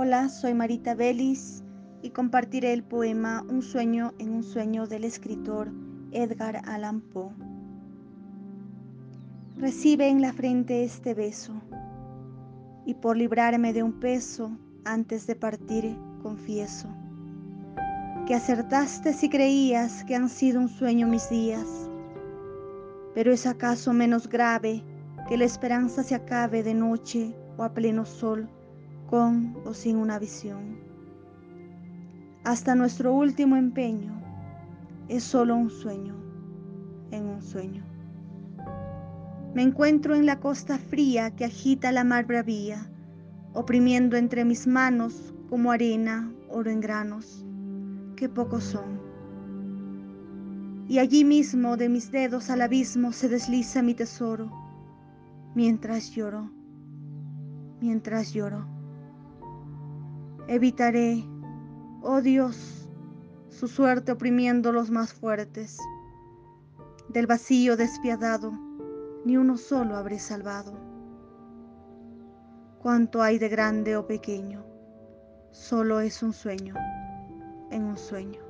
Hola, soy Marita Belis y compartiré el poema Un sueño en un sueño del escritor Edgar Allan Poe. Recibe en la frente este beso y por librarme de un peso antes de partir confieso que acertaste si creías que han sido un sueño mis días, pero es acaso menos grave que la esperanza se acabe de noche o a pleno sol con o sin una visión. Hasta nuestro último empeño es solo un sueño en un sueño. Me encuentro en la costa fría que agita la mar bravía, oprimiendo entre mis manos como arena oro en granos, que pocos son. Y allí mismo de mis dedos al abismo se desliza mi tesoro, mientras lloro, mientras lloro. Evitaré, oh Dios, su suerte oprimiendo los más fuertes. Del vacío despiadado, ni uno solo habré salvado. Cuánto hay de grande o pequeño, solo es un sueño en un sueño.